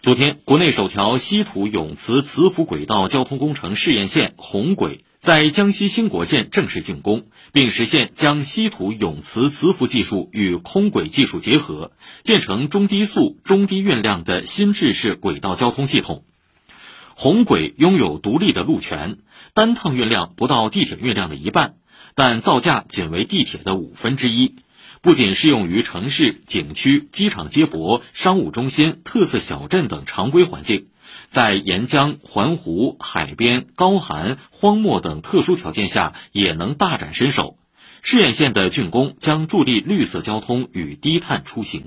昨天，国内首条稀土永磁磁浮轨道交通工程试验线红轨在江西兴国县正式竣工，并实现将稀土永磁磁浮技术与空轨技术结合，建成中低速、中低运量的新制式轨道交通系统。红轨拥有独立的路权，单趟运量不到地铁运量的一半，但造价仅为地铁的五分之一。不仅适用于城市、景区、机场接驳、商务中心、特色小镇等常规环境，在沿江、环湖、海边、高寒、荒漠等特殊条件下也能大展身手。试验线的竣工将助力绿色交通与低碳出行。